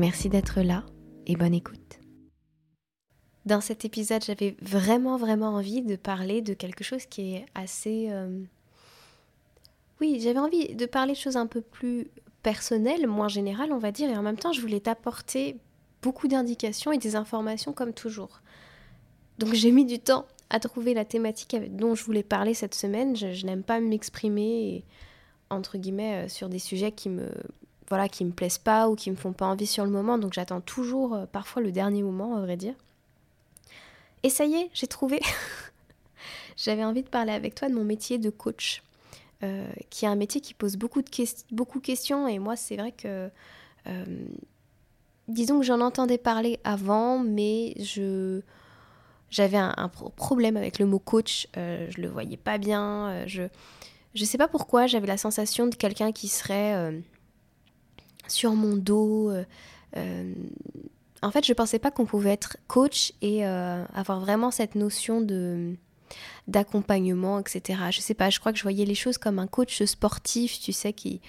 Merci d'être là et bonne écoute. Dans cet épisode, j'avais vraiment vraiment envie de parler de quelque chose qui est assez... euh, Oui, j'avais envie de parler de choses un peu plus personnelles, moins générales on va dire, et en même temps je voulais t'apporter beaucoup d'indications et des informations comme toujours. Donc j'ai mis du temps à trouver la thématique dont je voulais parler cette semaine. Je, je n'aime pas m'exprimer, entre guillemets, euh, sur des sujets qui me voilà, qui me plaisent pas ou qui me font pas envie sur le moment, donc j'attends toujours euh, parfois le dernier moment, à vrai dire. Et ça y est, j'ai trouvé. J'avais envie de parler avec toi de mon métier de coach, euh, qui est un métier qui pose beaucoup de ques- beaucoup de questions, et moi c'est vrai que, euh, disons que j'en entendais parler avant, mais je j'avais un, un pro- problème avec le mot coach, je le voyais pas bien, je je sais pas pourquoi, j'avais la sensation de quelqu'un qui serait sur mon dos. euh, euh, en fait, je pensais pas qu'on pouvait être coach et euh, avoir vraiment cette notion de d'accompagnement, etc. Je sais pas, je crois que je voyais les choses comme un coach sportif, tu sais, qui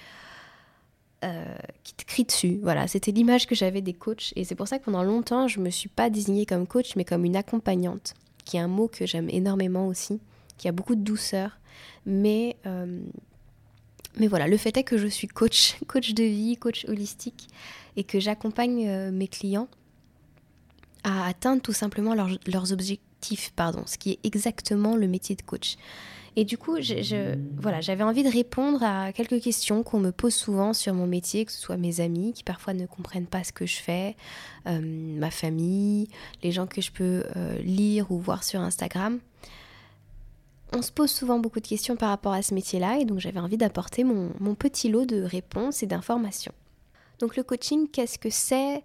qui te crie dessus. Voilà, c'était l'image que j'avais des coachs et c'est pour ça que pendant longtemps, je me suis pas désignée comme coach, mais comme une accompagnante, qui est un mot que j'aime énormément aussi, qui a beaucoup de douceur, mais mais voilà, le fait est que je suis coach, coach de vie, coach holistique, et que j'accompagne euh, mes clients à atteindre tout simplement leurs, objectifs, pardon, ce qui est exactement le métier de coach. Et du coup, je- voilà, j'avais envie de répondre à quelques questions qu'on me pose souvent sur mon métier, que ce soit mes amis qui parfois ne comprennent pas ce que je fais, euh, ma famille, les gens que je peux euh, lire ou voir sur Instagram on se pose souvent beaucoup de questions par rapport à ce métier-là et donc j'avais envie d'apporter mon, petit lot de réponses et d'informations. Donc le coaching, qu'est-ce que c'est?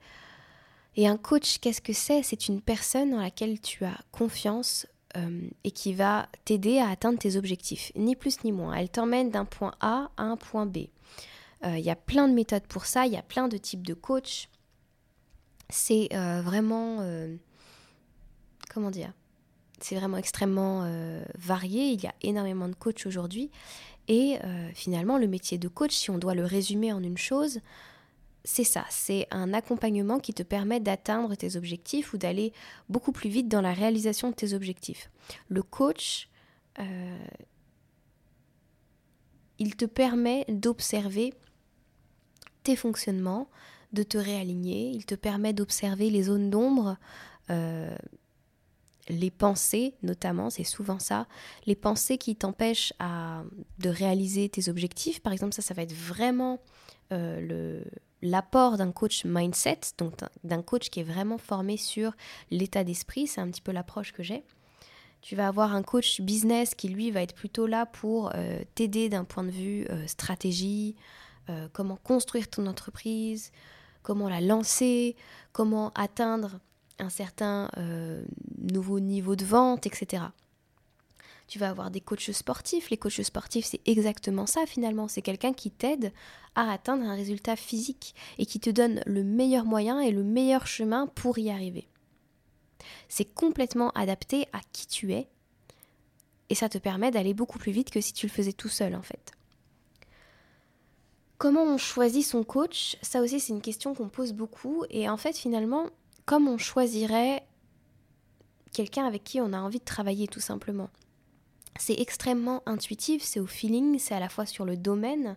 Et un coach, qu'est-ce que c'est? C'est une personne en laquelle tu as confiance euh, et qui va t'aider à atteindre tes objectifs, ni plus ni moins. Elle t'emmène d'un point A à un point B. Euh, Il y a plein de méthodes pour ça, il y a plein de types de coach. C'est euh, vraiment... euh, comment dire? C'est vraiment extrêmement euh, varié. Il y a énormément de coachs aujourd'hui. Et euh, finalement, le métier de coach, si on doit le résumer en une chose, c'est ça. C'est un accompagnement qui te permet d'atteindre tes objectifs ou d'aller beaucoup plus vite dans la réalisation de tes objectifs. Le coach, euh, il te permet d'observer tes fonctionnements, de te réaligner. Il te permet d'observer les zones d'ombre. Les pensées notamment, c'est souvent ça, les pensées qui t'empêchent à, de réaliser tes objectifs. Par exemple, ça, ça va être vraiment euh, le, l'apport d'un coach mindset, donc d'un- coach qui est vraiment formé sur l'état d'esprit, c'est un petit peu l'approche que j'ai. Tu vas avoir un coach business qui, lui, va être plutôt là pour euh, t'aider d'un point de vue euh, stratégie, comment construire ton entreprise, comment la lancer, comment atteindre un certain euh, nouveau niveau de vente, etc. Tu vas avoir des coachs sportifs. Les coachs sportifs, c'est exactement ça finalement. C'est quelqu'un qui t'aide à atteindre un résultat physique et qui te donne le meilleur moyen et le meilleur chemin pour y arriver. C'est complètement adapté à qui tu es et ça te permet d'aller beaucoup plus vite que si tu le faisais tout seul en fait. Comment on choisit son coach? Ça aussi c'est une question qu'on pose beaucoup et en fait finalement comme on choisirait quelqu'un avec qui on a envie de travailler tout simplement. C'est extrêmement intuitif, c'est au feeling, c'est à la fois sur le domaine.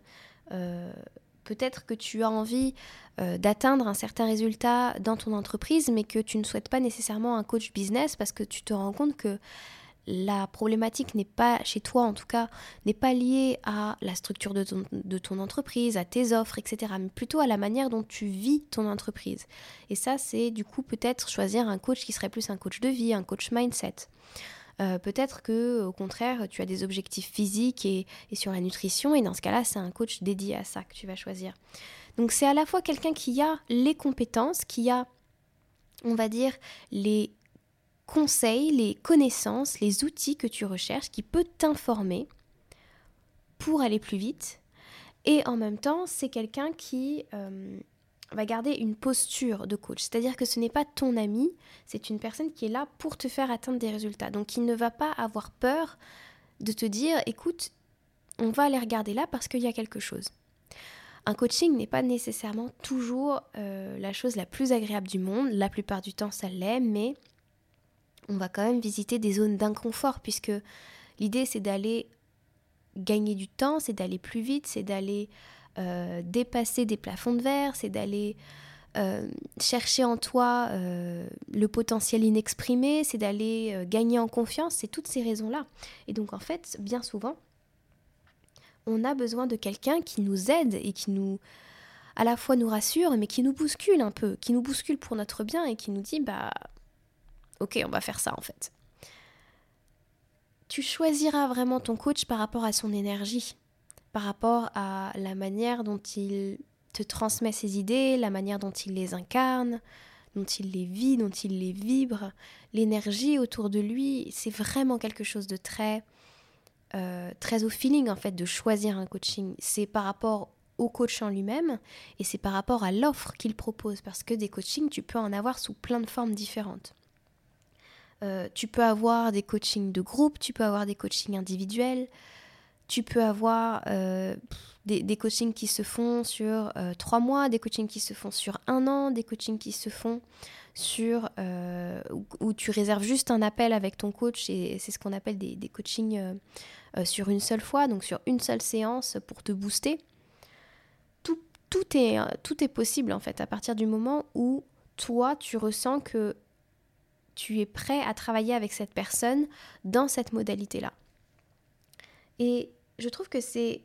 Euh, Peut-être que tu as envie euh, d'atteindre un certain résultat dans ton entreprise, mais que tu ne souhaites pas nécessairement un coach business parce que tu te rends compte que la problématique n'est pas, chez toi en tout cas, n'est pas liée à la structure de ton, entreprise, à tes offres, etc., mais plutôt à la manière dont tu vis ton entreprise. Et ça, c'est du coup peut-être choisir un coach qui serait plus un coach de vie, un coach mindset. peut-être que au contraire, tu as des objectifs physiques et, et sur la nutrition, et dans ce cas-là, c'est un coach dédié à ça que tu vas choisir. Donc c'est à la fois quelqu'un qui a les compétences, qui a, on va dire, les conseils, les connaissances, les outils que tu recherches, qui peut t'informer pour aller plus vite. Et en même temps, c'est quelqu'un qui euh, va garder une posture de coach. C'est-à-dire que ce n'est pas ton ami, c'est une personne qui est là pour te faire atteindre des résultats. Donc il ne va pas avoir peur de te dire, écoute, on va aller regarder là parce qu'il y a quelque chose. Un coaching n'est pas nécessairement toujours euh, la chose la plus agréable du monde. La plupart du temps, ça l'est, mais on va quand même visiter des zones d'inconfort puisque l'idée c'est d'aller gagner du temps, c'est d'aller plus vite, c'est d'aller euh, dépasser des plafonds de verre, c'est d'aller euh, chercher en toi euh, le potentiel inexprimé, c'est d'aller gagner en confiance, c'est toutes ces raisons-là. Et donc en fait, bien souvent, on a besoin de quelqu'un qui nous aide et qui nous à la fois nous rassure, mais qui nous bouscule un peu, qui nous bouscule pour notre bien et qui nous dit bah ok, on va faire ça en fait. Tu choisiras vraiment ton coach par rapport à son énergie, par rapport à la manière dont il te transmet ses idées, la manière dont il les incarne, dont il les vit, dont il les vibre, l'énergie autour de lui, c'est vraiment quelque chose de très, euh, très au feeling en fait de choisir un coaching. C'est par rapport au coach en lui-même et c'est par rapport à l'offre qu'il propose parce que des coachings, tu peux en avoir sous plein de formes différentes. Euh, tu peux avoir des coachings de groupe, tu peux avoir des coachings individuels, tu peux avoir euh, des, coachings qui se font sur euh, trois mois, des coachings qui se font sur un an, des coachings qui se font sur où, tu réserves juste un appel avec ton coach et c'est ce qu'on appelle des, des coachings sur une seule fois, donc sur une seule séance pour te booster. Tout, tout, est, tout est possible en fait à partir du moment où toi tu ressens que tu es prêt à travailler avec cette personne dans cette modalité-là. Et je trouve que c'est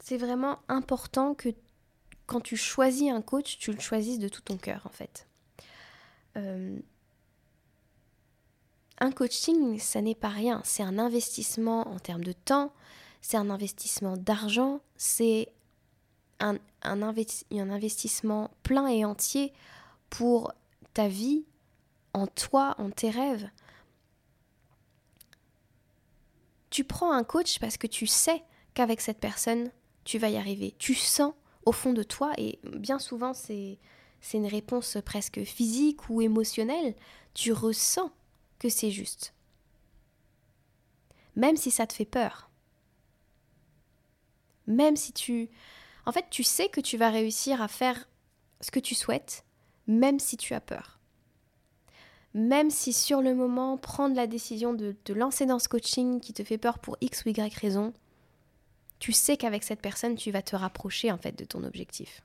c'est vraiment important que quand tu choisis un coach, tu le choisisses de tout ton cœur en fait. Euh, un coaching, ça n'est pas rien, c'est un investissement en termes de temps, c'est un investissement d'argent, c'est un, investissement plein et entier pour ta vie, en toi, en tes rêves. Tu prends un coach parce que tu sais qu'avec cette personne, tu vas y arriver. Tu sens au fond de toi, et bien souvent c'est, c'est une réponse presque physique ou émotionnelle, tu ressens que c'est juste. Même si ça te fait peur. Même si tu... En fait, tu sais que tu vas réussir à faire ce que tu souhaites, même si tu as peur même si sur le moment, prendre la décision de te lancer dans ce coaching qui te fait peur pour X ou Y raison, tu sais qu'avec cette personne, tu vas te rapprocher en fait de ton objectif.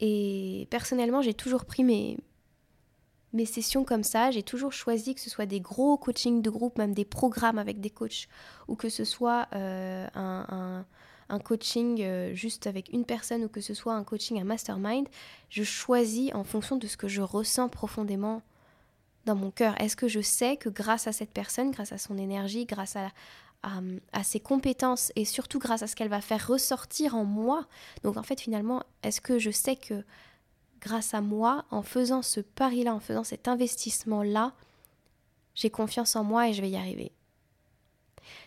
Et personnellement, j'ai toujours pris mes, mes sessions comme ça, j'ai toujours choisi que ce soit des gros coachings de groupe, même des programmes avec des coachs, ou que ce soit euh, un un coaching euh, juste avec une personne ou que ce soit un coaching, un mastermind, je choisis en fonction de ce que je ressens profondément dans mon cœur. Est-ce que je sais que grâce à cette personne, grâce à son énergie, grâce à, à, ses compétences et surtout grâce à ce qu'elle va faire ressortir en moi, donc en fait finalement, est-ce que je sais que grâce à moi, en faisant ce pari-là, en faisant cet investissement-là, j'ai confiance en moi et je vais y arriver?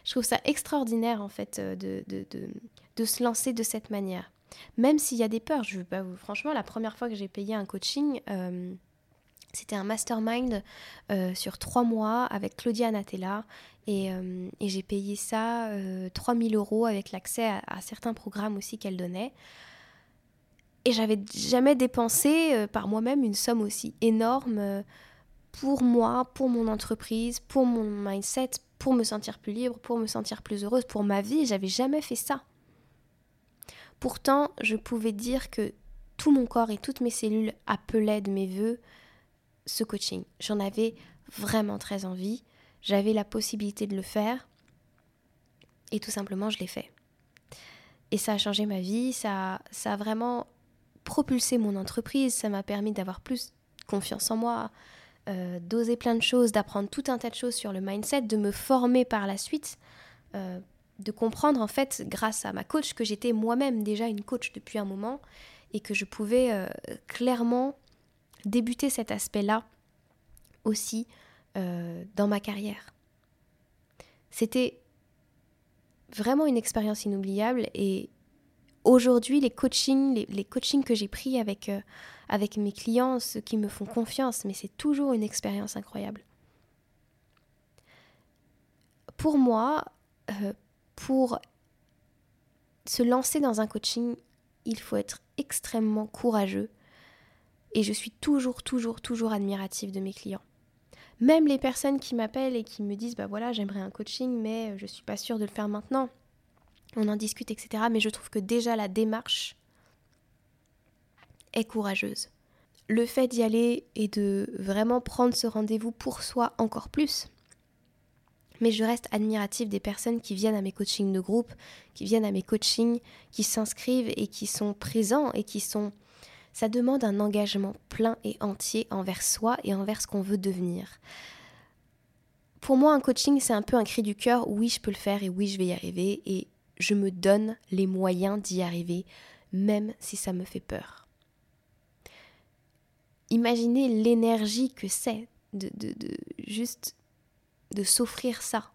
Je trouve ça extraordinaire en fait euh, de, de, de, se lancer de cette manière. Même s'il y a des peurs, je veux pas vous... Franchement, la première fois que j'ai payé un coaching, euh, c'était un mastermind euh, sur trois mois avec Claudia Natella et, j'ai payé ça 3000 euros avec l'accès à, à, certains programmes aussi qu'elle donnait. Et j'avais jamais dépensé par moi-même une somme aussi énorme pour moi, pour mon entreprise, pour mon mindset, pour me sentir plus libre, pour me sentir plus heureuse, pour ma vie. J'avais jamais fait ça. Pourtant, je pouvais dire que tout mon corps et toutes mes cellules appelaient de mes voeux ce coaching. J'en avais vraiment très envie. J'avais la possibilité de le faire. Et tout simplement, je l'ai fait. Et ça a changé ma vie, ça, ça a vraiment propulsé mon entreprise, ça m'a permis d'avoir plus confiance en moi, euh, d'oser plein de choses, d'apprendre tout un tas de choses sur le mindset, de me former par la suite, euh, de comprendre en fait grâce à ma coach que j'étais moi-même déjà une coach depuis un moment et que je pouvais euh, clairement débuter cet aspect-là aussi dans ma carrière. C'était vraiment une expérience inoubliable et aujourd'hui les coachings, les, coachings que j'ai pris avec avec mes clients, ceux qui me font confiance, mais c'est toujours une expérience incroyable. Pour moi, euh, pour se lancer dans un coaching, il faut être extrêmement courageux. Et je suis toujours, toujours, toujours admirative de mes clients. Même les personnes qui m'appellent et qui me disent, bah voilà, j'aimerais un coaching, mais je ne suis pas sûre de le faire maintenant. On en discute, etc. Mais je trouve que déjà la démarche est courageuse. Le fait d'y aller et de vraiment prendre ce rendez-vous pour soi encore plus. Mais je reste admirative des personnes qui viennent à mes coachings de groupe, qui viennent à mes coachings, qui s'inscrivent et qui sont présents et qui sont... Ça demande un engagement plein et entier envers soi et envers ce qu'on veut devenir. Pour moi, un coaching, c'est un peu un cri du cœur, oui, je peux le faire et oui, je vais y arriver, je me donne les moyens d'y arriver, même si ça me fait peur. Imaginez l'énergie que c'est de, juste de s'offrir ça.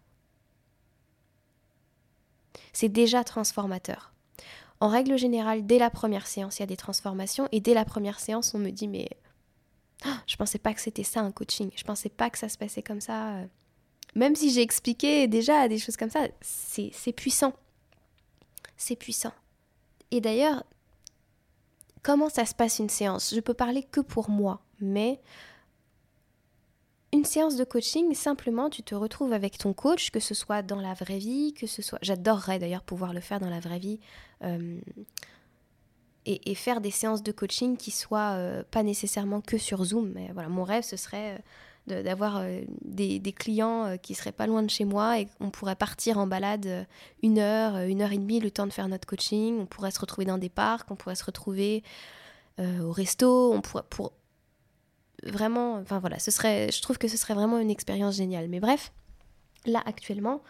C'est déjà transformateur. En règle générale, dès la première séance, il y a des transformations et dès la première séance, on me dit mais oh, je pensais pas que c'était ça un coaching, je pensais pas que ça se passait comme ça. Même si j'ai expliqué déjà des choses comme ça, c'est puissant. C'est puissant. Et d'ailleurs, Comment ça se passe une séance? Je peux parler que pour moi, mais une séance de coaching, simplement, tu te retrouves avec ton coach, que ce soit dans la vraie vie, que ce soit... J'adorerais d'ailleurs pouvoir le faire dans la vraie vie. Euh, et, faire des séances de coaching qui soient euh, pas nécessairement que sur Zoom. Mais voilà, mon rêve, ce serait euh, d'avoir euh, des, clients euh, qui seraient pas loin de chez moi et on pourrait partir en balade euh, une heure, une heure et demie, le temps de faire notre coaching. On pourrait se retrouver dans des parcs, on pourrait se retrouver au resto, on pourrait pour vraiment, enfin voilà, ce serait, je trouve que ce serait vraiment une expérience géniale. Mais bref, là actuellement,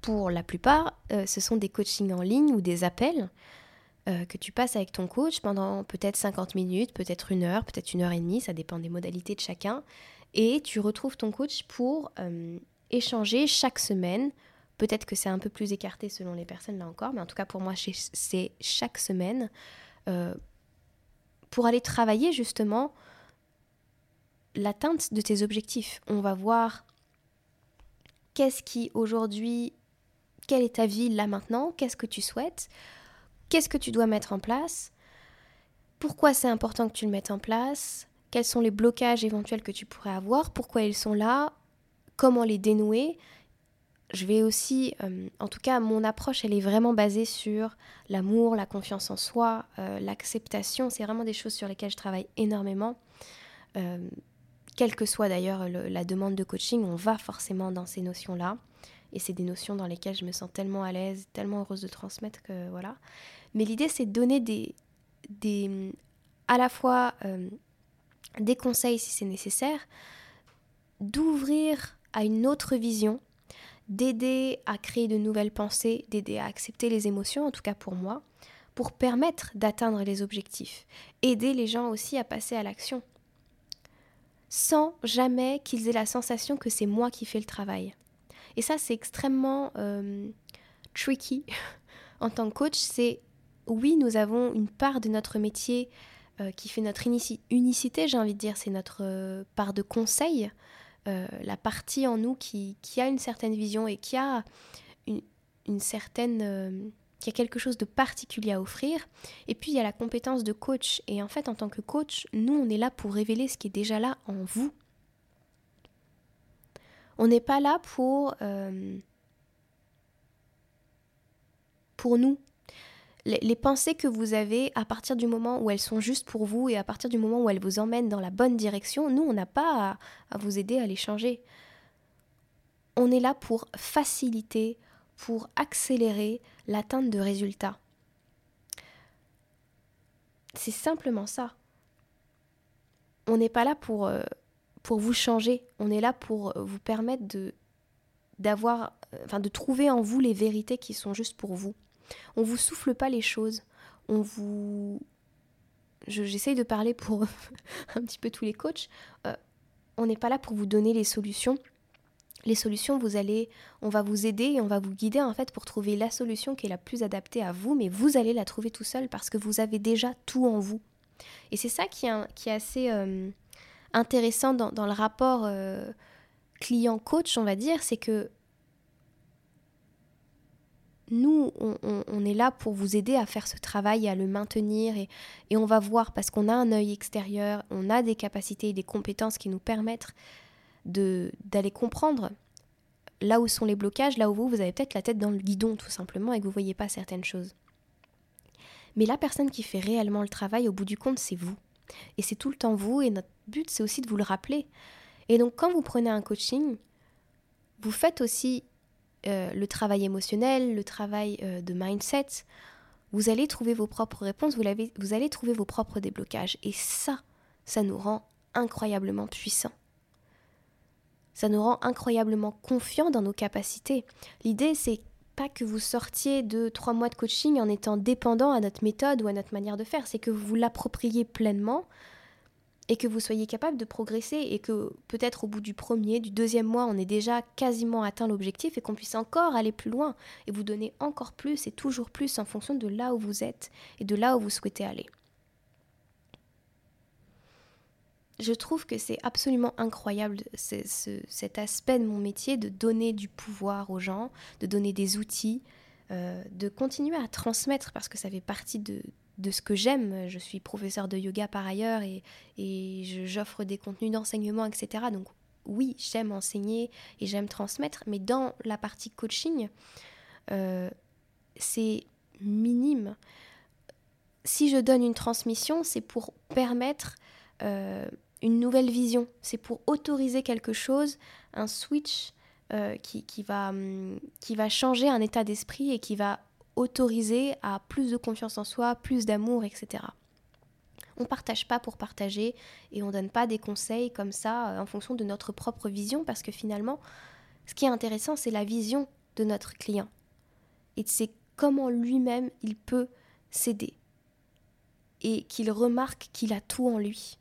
pour la plupart, ce sont des coachings en ligne ou des appels. que tu passes avec ton coach pendant peut-être 50 minutes, peut-être une heure, peut-être une heure et demie, ça dépend des modalités de chacun et tu retrouves ton coach pour euh, échanger chaque semaine. Peut-être que c'est un peu plus écarté selon les personnes là encore, mais en tout cas pour moi c'est chaque semaine euh, pour aller travailler justement l'atteinte de tes objectifs. On va voir qu'est-ce qui aujourd'hui, quelle est ta vie là maintenant, qu'est-ce que tu souhaites, qu'est-ce que tu dois mettre en place, pourquoi c'est important que tu le mettes en place, quels sont les blocages éventuels que tu pourrais avoir, pourquoi ils sont là, comment les dénouer. Je vais aussi, euh, en tout cas, mon approche, elle est vraiment basée sur l'amour, la confiance en soi, euh, l'acceptation. C'est vraiment des choses sur lesquelles je travaille énormément. Euh, quelle que soit d'ailleurs la demande de coaching, on va forcément dans ces notions-là. Et c'est des notions dans lesquelles je me sens tellement à l'aise, tellement heureuse de transmettre que voilà. Mais l'idée, c'est de donner des, des, à la fois des conseils si c'est nécessaire, d'ouvrir à une autre vision, d'aider à créer de nouvelles pensées, d'aider à accepter les émotions, en tout cas pour moi, pour permettre d'atteindre les objectifs, aider les gens aussi à passer à l'action, sans jamais qu'ils aient la sensation que c'est moi qui fais le travail. Et ça, c'est extrêmement euh, tricky en tant que coach. C'est oui, nous avons une part de notre métier euh, qui fait notre unicité, j'ai envie de dire, c'est notre euh, part de conseil, euh, la partie en nous qui, a une certaine vision et qui a une, certaine... qui a quelque chose de particulier à offrir. Et puis il y a la compétence de coach. Et en fait, en tant que coach, nous, on est là pour révéler ce qui est déjà là en vous. On n'est pas là pour... pour nous, les, pensées que vous avez à partir du moment où elles sont justes pour vous et à partir du moment où elles vous emmènent dans la bonne direction, nous, on n'a pas à, vous aider à les changer. On est là pour faciliter, pour accélérer l'atteinte de résultats. C'est simplement ça. On n'est pas là pour, euh, vous changer. On est là pour vous permettre de d'avoir, enfin de trouver en vous les vérités qui sont justes pour vous. On vous souffle pas les choses. On vous, j'essaye de parler pour un petit peu tous les coachs. Euh, on n'est pas là pour vous donner les solutions. Les solutions, vous allez, on va vous aider et on va vous guider en fait pour trouver la solution qui est la plus adaptée à vous, mais vous allez la trouver tout seul parce que vous avez déjà tout en vous. Et c'est ça qui est, assez euh, intéressant dans, le rapport euh, client-coach, on va dire, c'est que nous, on, est là pour vous aider à faire ce travail, à le maintenir, et, et on va voir, parce qu'on a un œil extérieur, on a des capacités et des compétences qui nous permettent d'aller comprendre là où sont les blocages, là où vous, vous avez peut-être la tête dans le guidon tout simplement et que vous ne voyez pas certaines choses. Mais la personne qui fait réellement le travail, au bout du compte, c'est vous. Et c'est tout le temps vous, et notre but, c'est aussi de vous le rappeler. Et donc, quand vous prenez un coaching, vous faites aussi euh, le travail émotionnel, le travail euh, de mindset. Vous allez trouver vos propres réponses, vous, vous allez trouver vos propres déblocages. Et ça, ça nous rend incroyablement puissants. Ça nous rend incroyablement confiants dans nos capacités. L'idée, c'est pas que vous sortiez de trois mois de coaching en étant dépendant à notre méthode ou à notre manière de faire, c'est que vous l'appropriez pleinement et que vous soyez capable de progresser et que peut-être au bout du premier, du deuxième mois, on ait déjà quasiment atteint l'objectif et qu'on puisse encore aller plus loin et vous donner encore plus et toujours plus en fonction de là où vous êtes et de là où vous souhaitez aller. je trouve que c'est absolument incroyable cet aspect de mon métier de donner du pouvoir aux gens, de donner des outils, euh, de continuer à transmettre parce que ça fait partie de, ce que j'aime. Je suis professeur de yoga par ailleurs et, j'offre des contenus d'enseignement, etc. Donc oui, j'aime enseigner et j'aime transmettre, mais dans la partie coaching, euh, c'est minime. Si je donne une transmission, c'est pour permettre euh, une nouvelle vision. C'est pour autoriser quelque chose, un switch euh, qui, va, hum, qui va changer un état d'esprit et qui va autoriser à plus de confiance en soi, plus d'amour, etc. On partage pas pour partager et on donne pas des conseils comme ça euh, en fonction de notre propre vision parce que finalement, ce qui est intéressant, c'est la vision de notre client. Et c'est comment lui-même il peut s'aider et qu'il remarque qu'il a tout en lui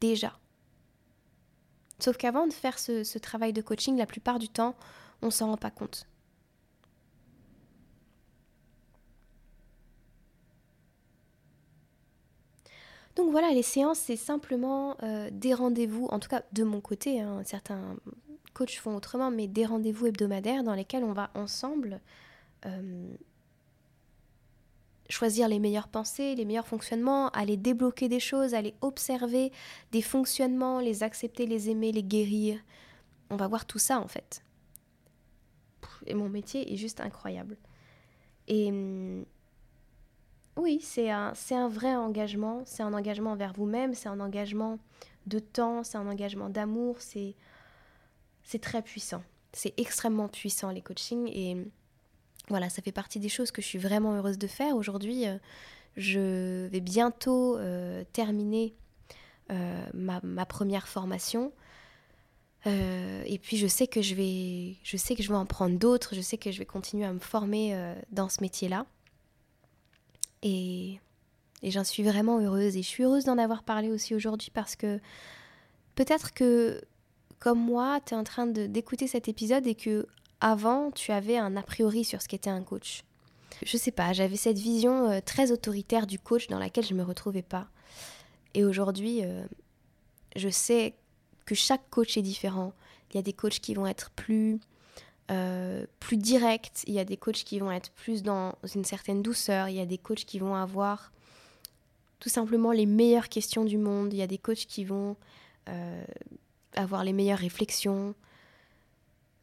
déjà. Sauf qu'avant de faire ce, travail de coaching, la plupart du temps, on s'en rend pas compte. Donc voilà, les séances, c'est simplement euh, des rendez-vous, en tout cas de mon côté, hein, certains coachs font autrement, mais des rendez-vous hebdomadaires dans lesquels on va ensemble euh, choisir les meilleures pensées, les meilleurs fonctionnements, aller débloquer des choses, aller observer des fonctionnements, les accepter, les aimer, les guérir. On va voir tout ça en fait. Et mon métier est juste incroyable. Et hum, oui, c'est un, vrai engagement. C'est un engagement envers vous-même, c'est un engagement de temps, c'est un engagement d'amour. C'est, c'est très puissant. C'est extrêmement puissant les coachings. Et voilà, ça fait partie des choses que je suis vraiment heureuse de faire. Aujourd'hui, euh, je vais bientôt euh, terminer euh, ma, première formation. et puis je sais que je vais, je sais que je vais en prendre d'autres. Je sais que je vais continuer à me former dans ce métier-là. Et, j'en suis vraiment heureuse. Et je suis heureuse d'en avoir parlé aussi aujourd'hui parce que peut-être que comme moi, tu es en train d'écouter cet épisode et que avant, tu avais un a priori sur ce qu'était un coach. Je sais pas, j'avais cette vision euh, très autoritaire du coach dans laquelle je me retrouvais pas. Et aujourd'hui, euh, je sais que chaque coach est différent. Il y a des coachs qui vont être plus, euh, plus directs, il y a des coachs qui vont être plus dans une certaine douceur, il y a des coachs qui vont avoir tout simplement les meilleures questions du monde, il y a des coachs qui vont avoir les meilleures réflexions,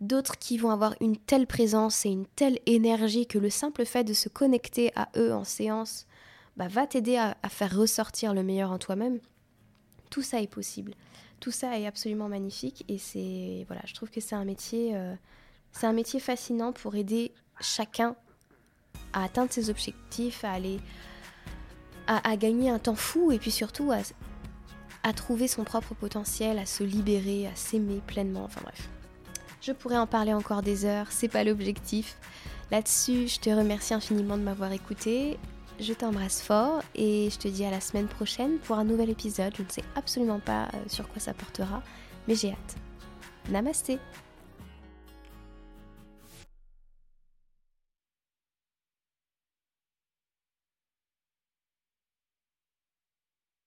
d'autres qui vont avoir une telle présence et une telle énergie que le simple fait de se connecter à eux en séance bah, va t'aider à, faire ressortir le meilleur en toi-même. Tout ça est possible. Tout ça est absolument magnifique et c'est voilà, je trouve que c'est un métier, euh, c'est un métier fascinant pour aider chacun à atteindre ses objectifs, à aller à, gagner un temps fou et puis surtout à, à trouver son propre potentiel, à se libérer, à s'aimer pleinement, enfin bref. Je pourrais en parler encore des heures, c'est pas l'objectif. Là-dessus, je te remercie infiniment de m'avoir écouté. Je t'embrasse fort et je te dis à la semaine prochaine pour un nouvel épisode. Je ne sais absolument pas euh, sur quoi ça portera, mais j'ai hâte. Namasté